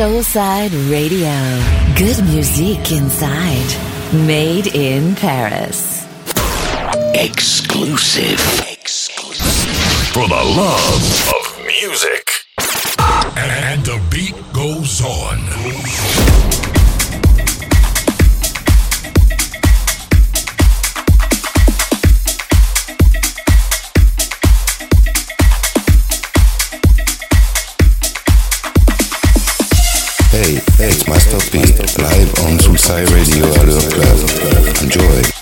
Soulside Radio. Good music inside. Made in Paris. Exclusive. Exclusive. For the love of music. And the beat goes on. Hey, it's Master P, live on Soulside Radio Allure Club. Enjoy.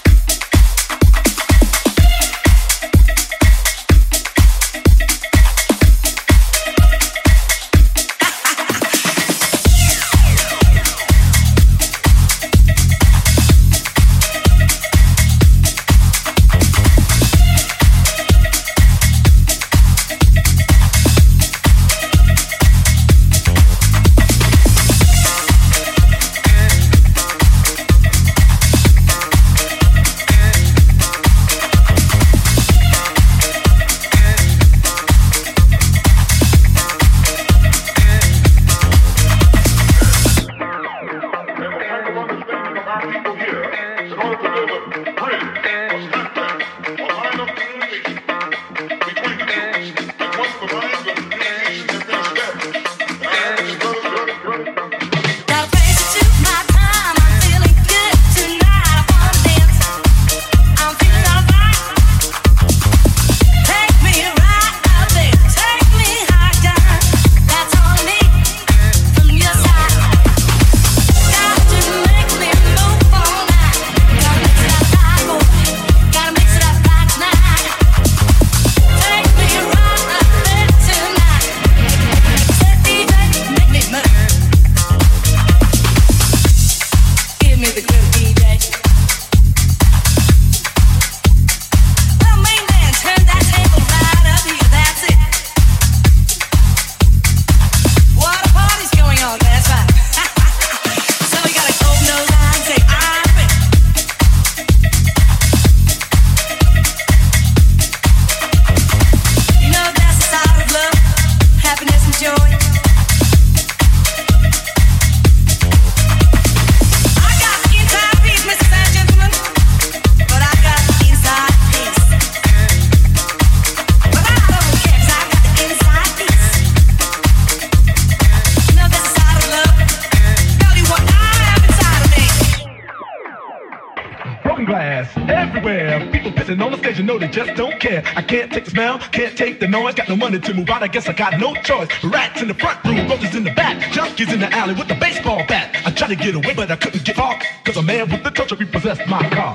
Got no money to move out, I guess I got no choice. Rats in the front room, roaches in the back, junkies in the alley with a baseball bat. I tried to get away, but I couldn't get far, cause a man with the torture repossessed my car.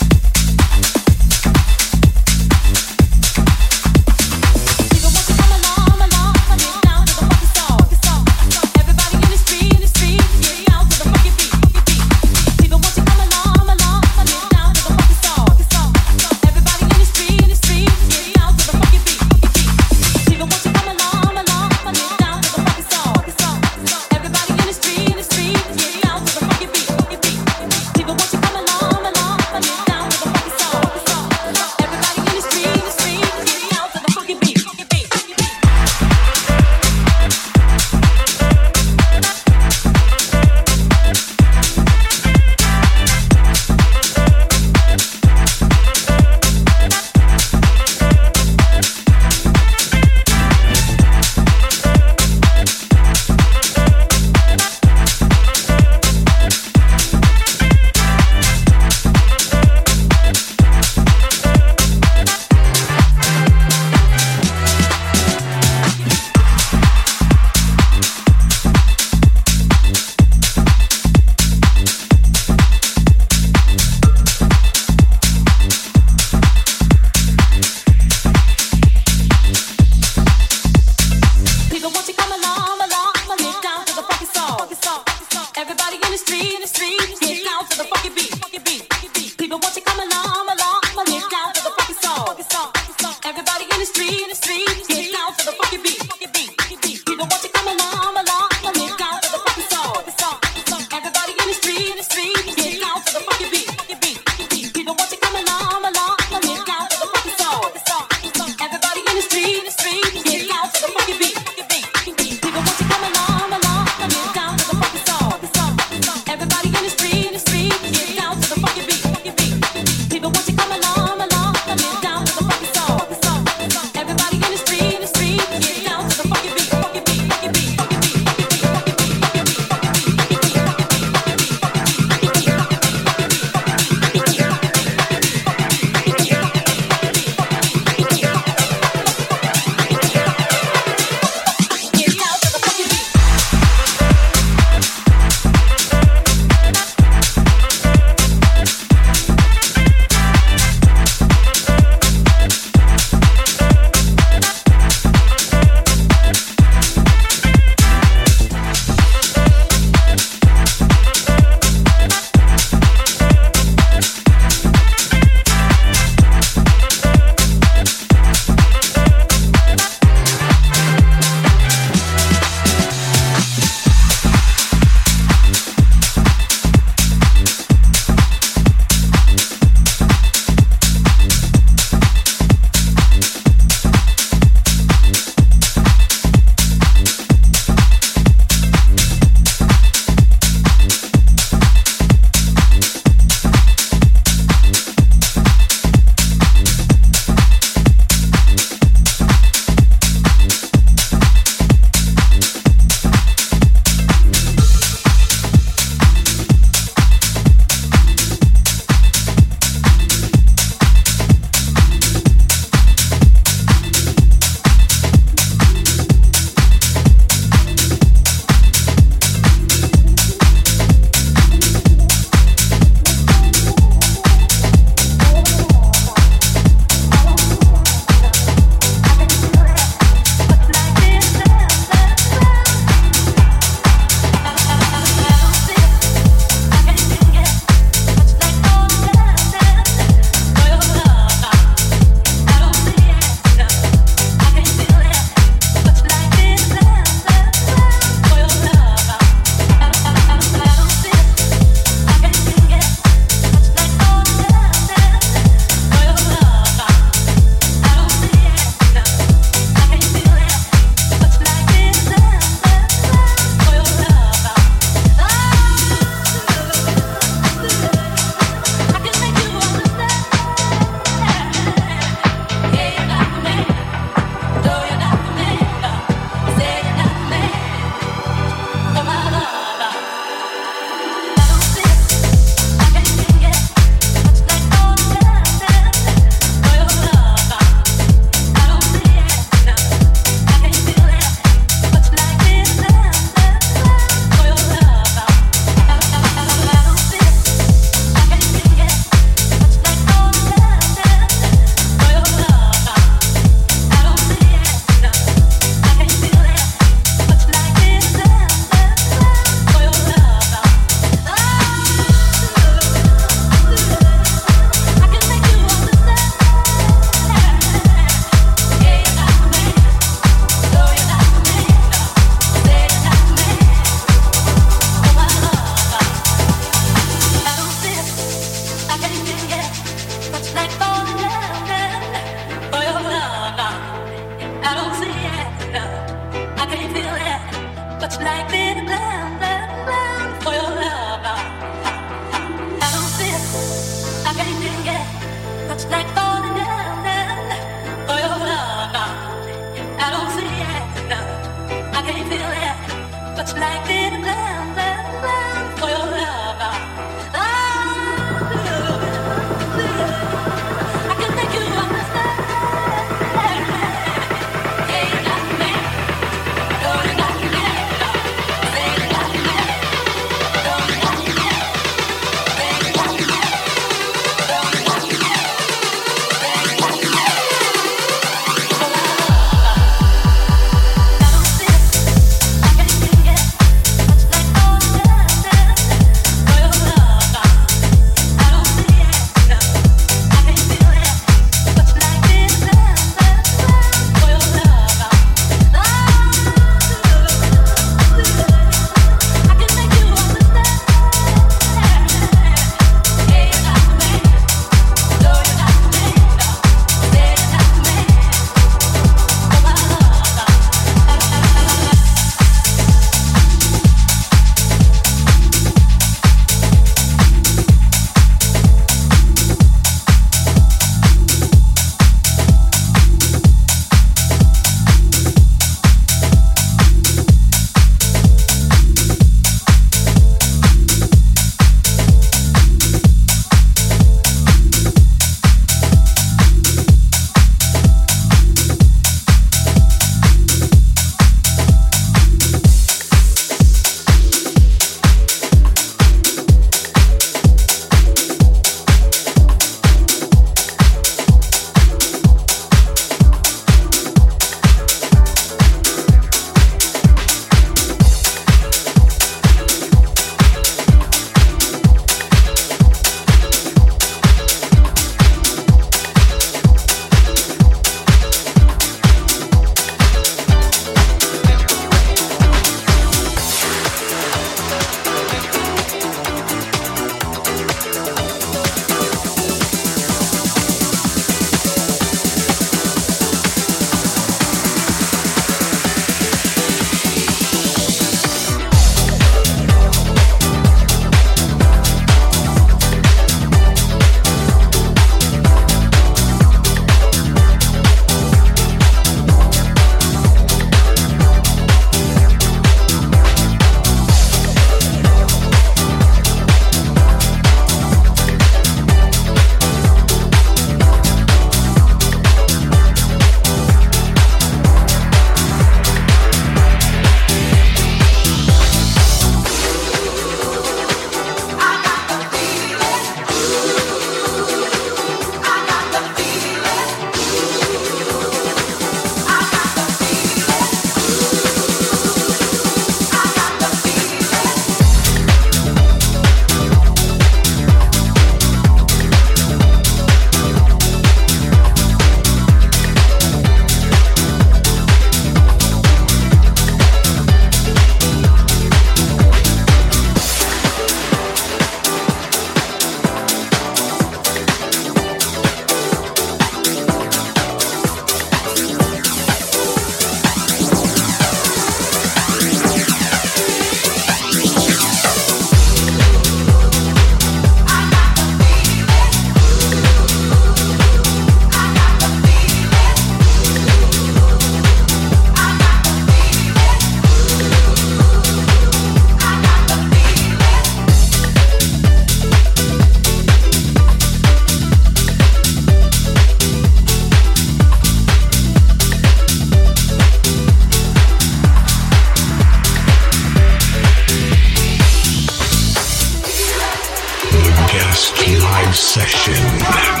Session.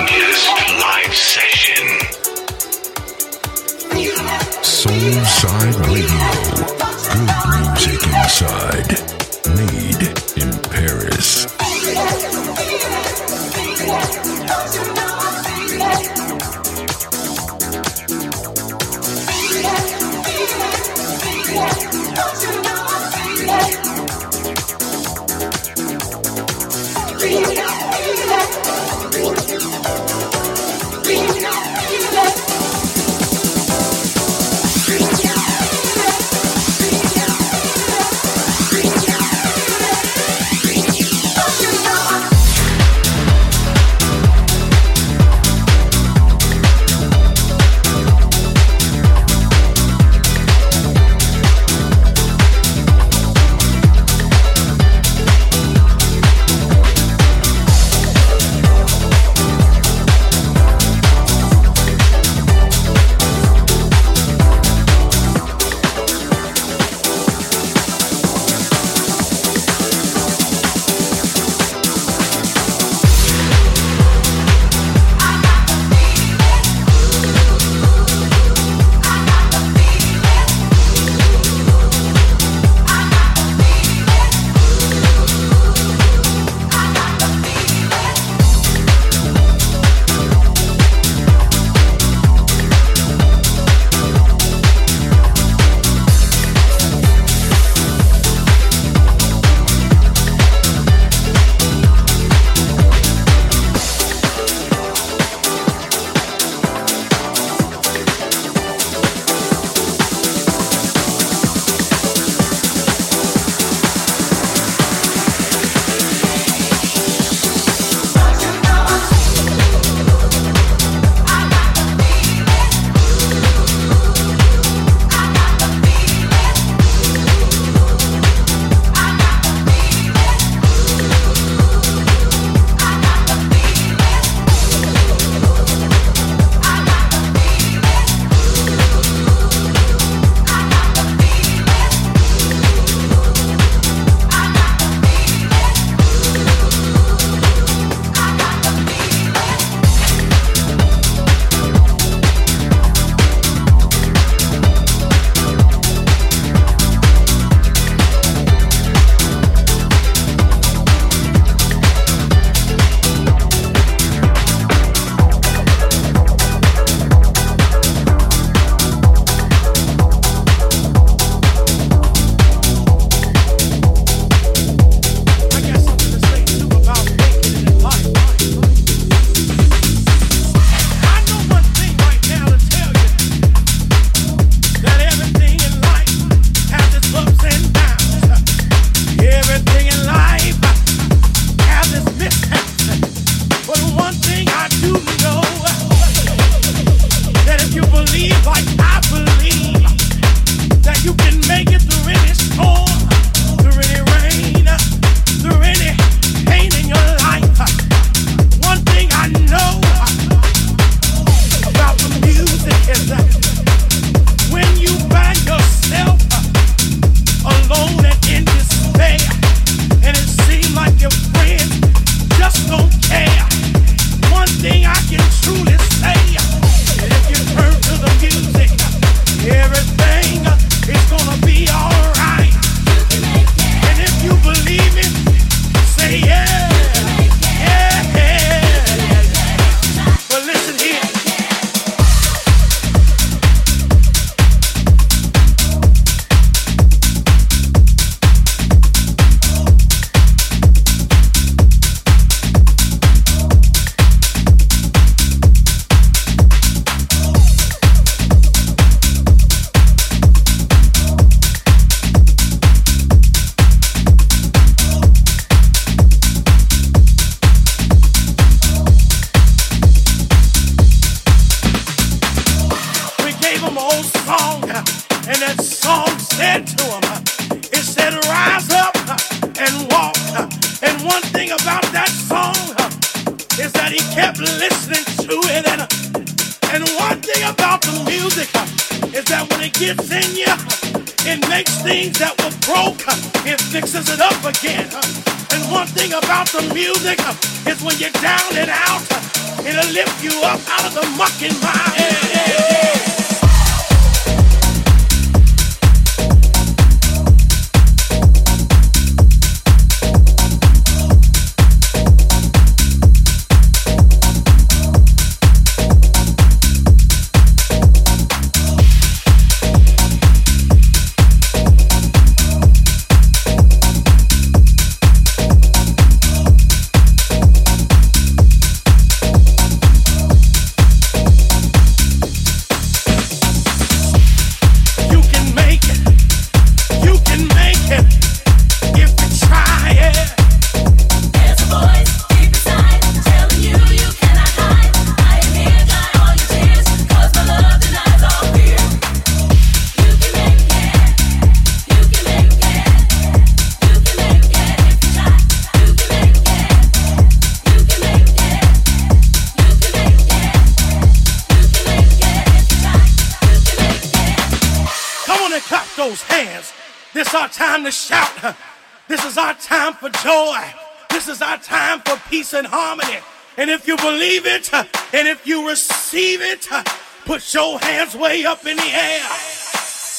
believe it uh, and if you receive it, uh, put your hands way up in the air.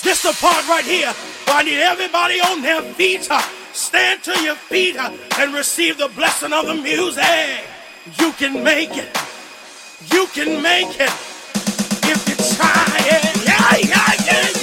This the part right here I need everybody on their feet. Uh, stand to your feet and receive the blessing of the music. You can make it. You can make it if you try it. Yeah, yeah, yeah.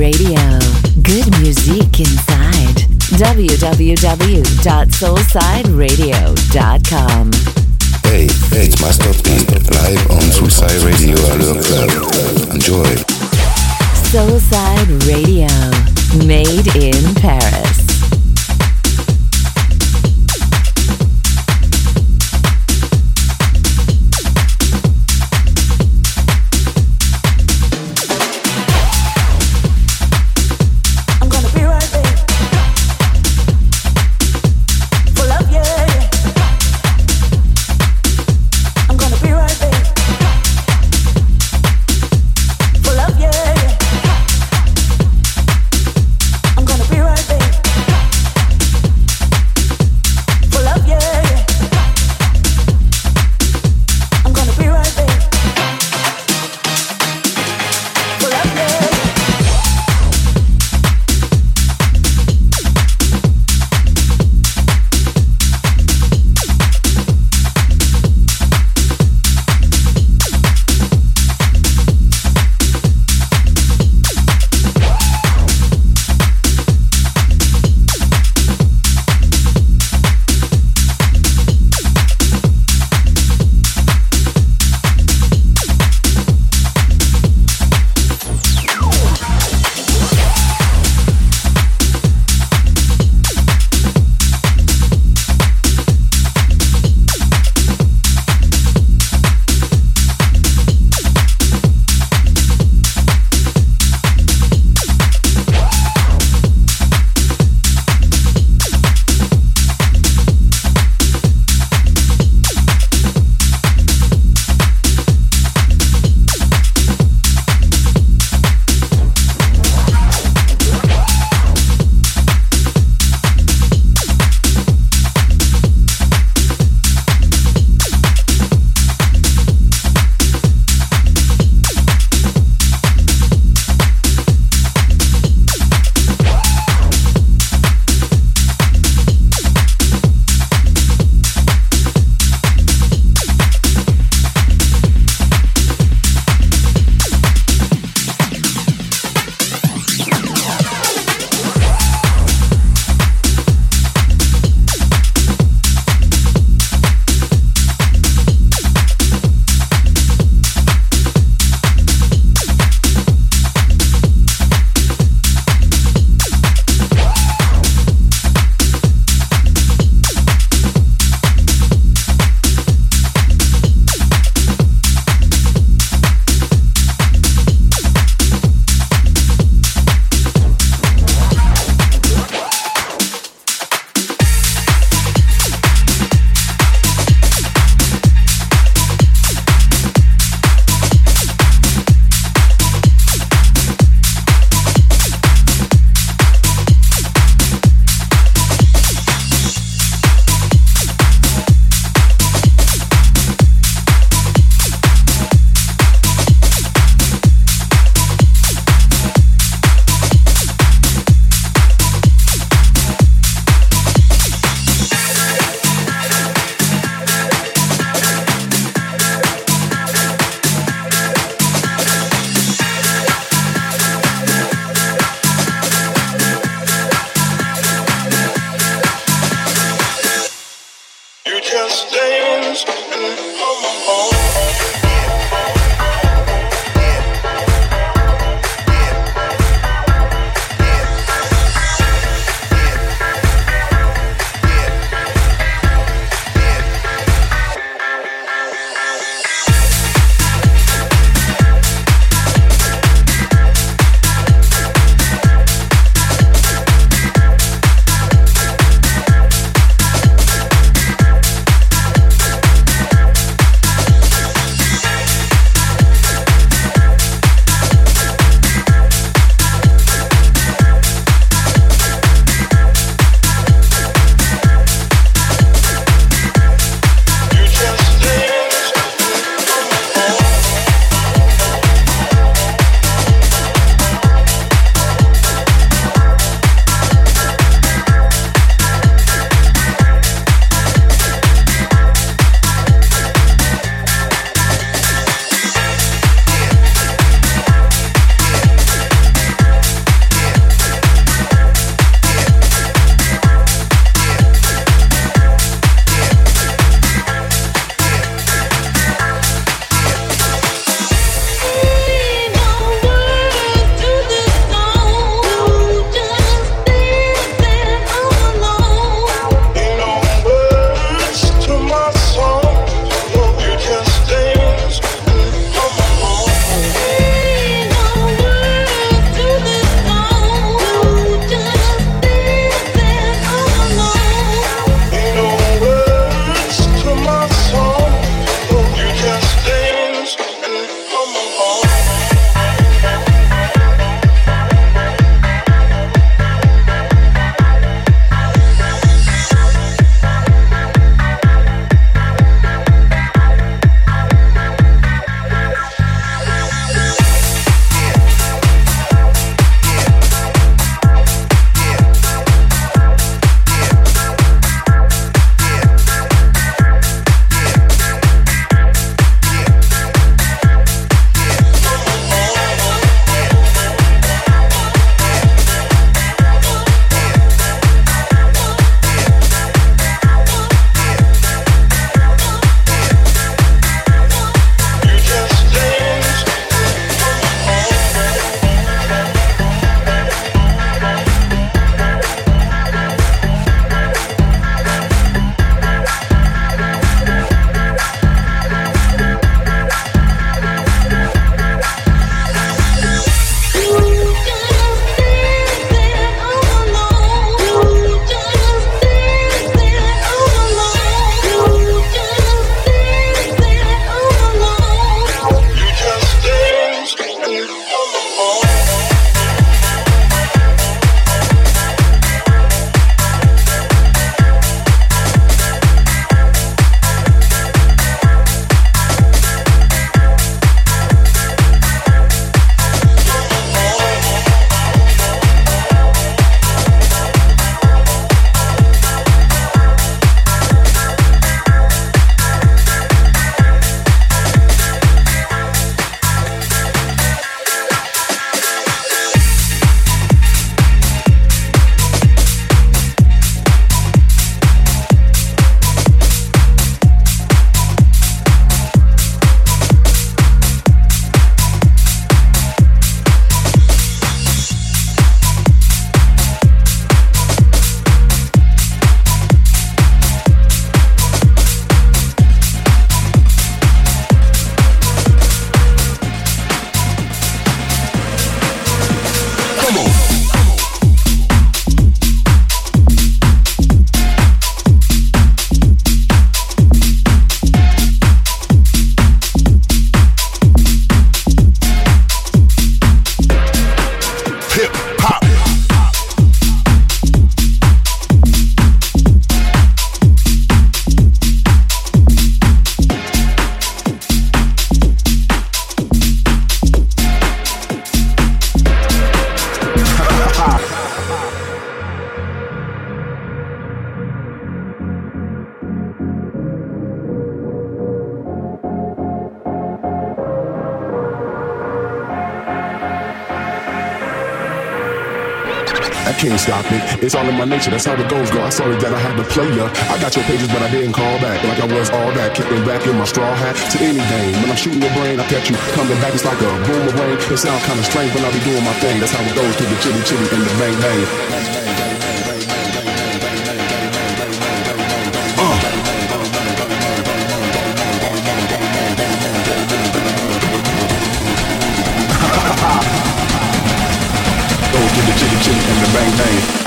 Radio. Good music inside. www.soulsideradio.com. Hey, it's Master P, live on Soulside Radio Allure Club. Enjoy. Soulside Radio. Made in Paris. It's all in my nature, that's how it goes, girl. I sorry that I had to play ya. I got your pages, but I didn't call back. Like I was all that, kicking back in my straw hat to any game. When I'm shooting your brain, I catch you coming back, it's like a boomerang. It sounds kinda strange, but I be doing my thing. That's how it goes to the chitty chitty and the bang bang. The chitty chitty and the bang bang.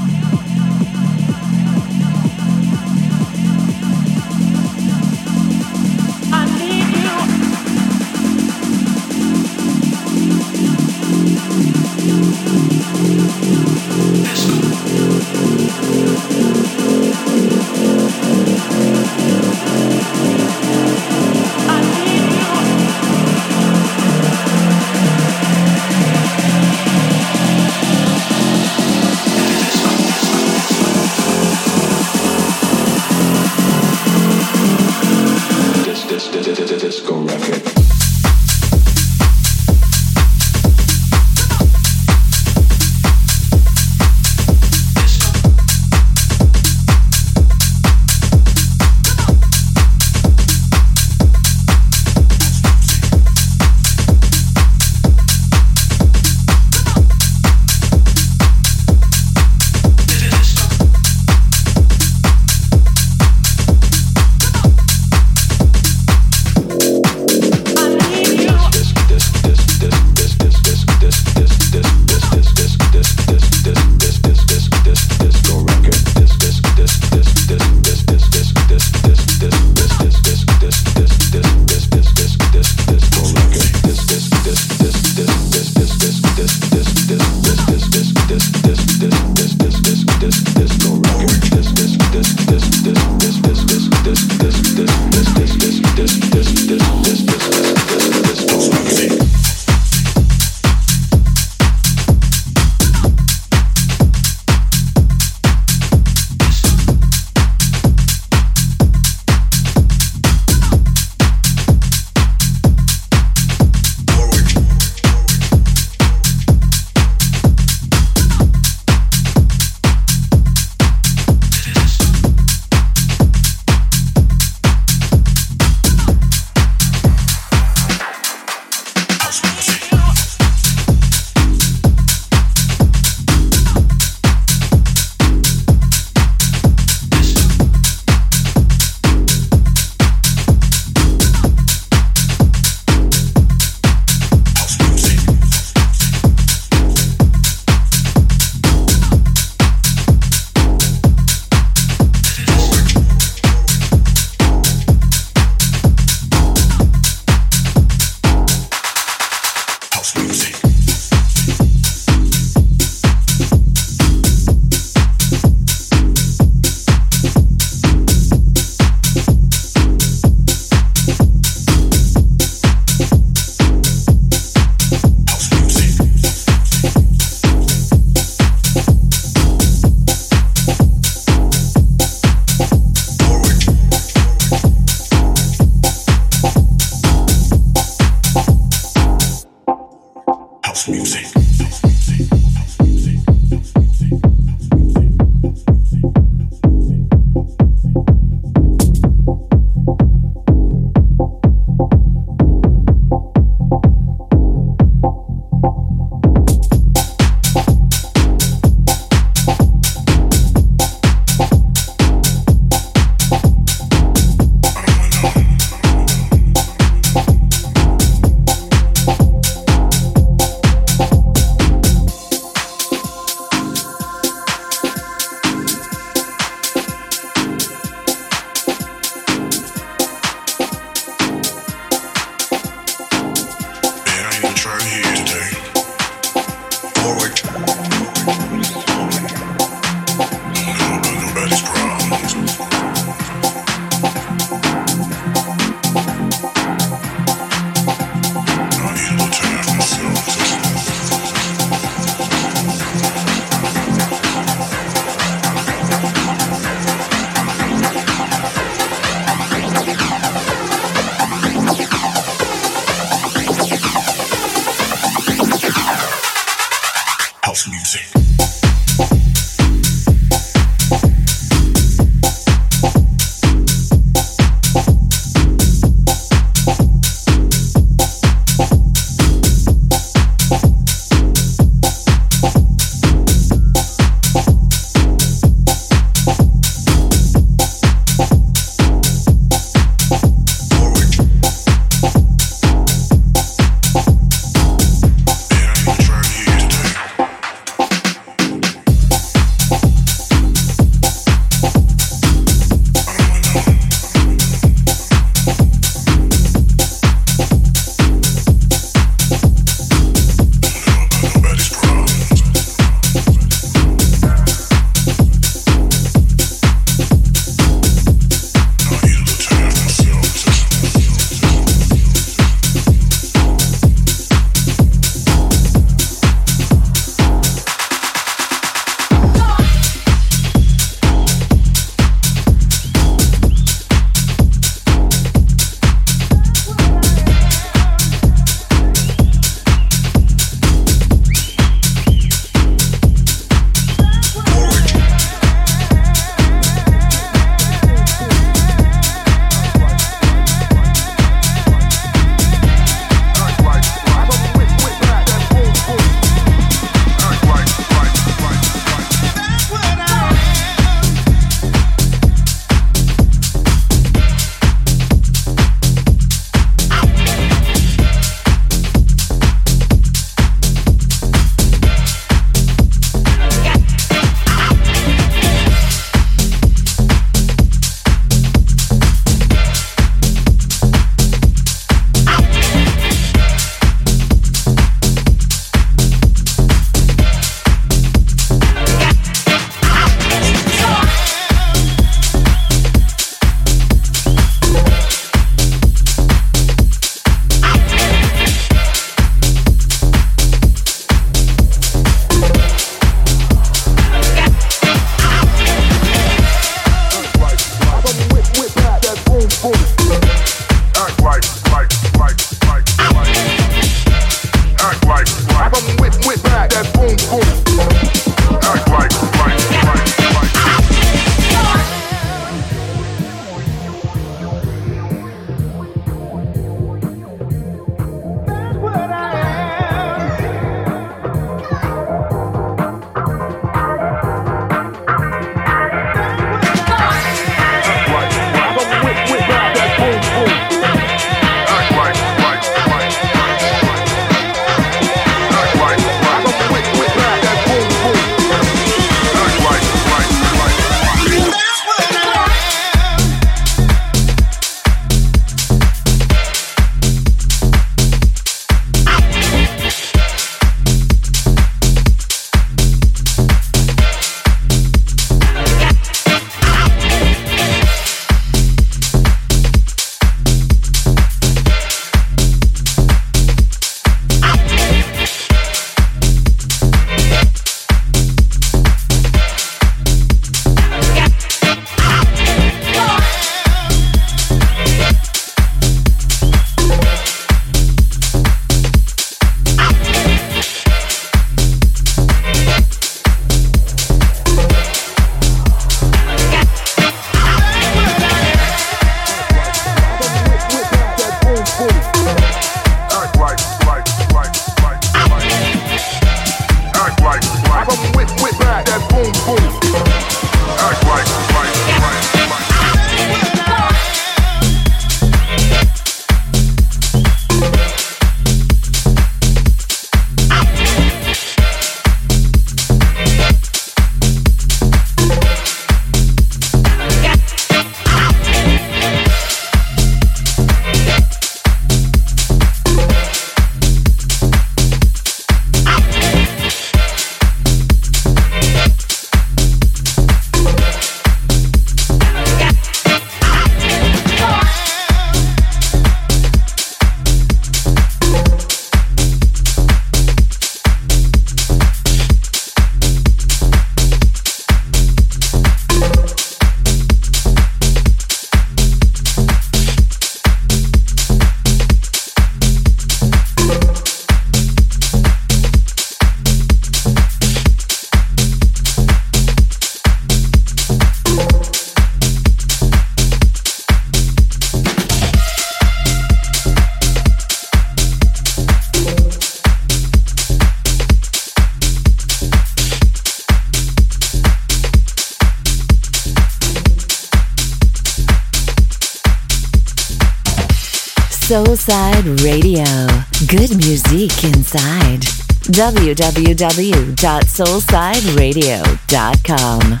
www.soulsideradio.com.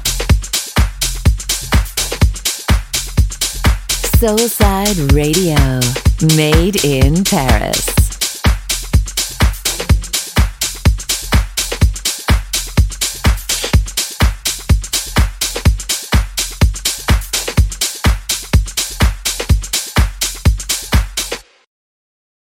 Soulside Radio. Made in Paris.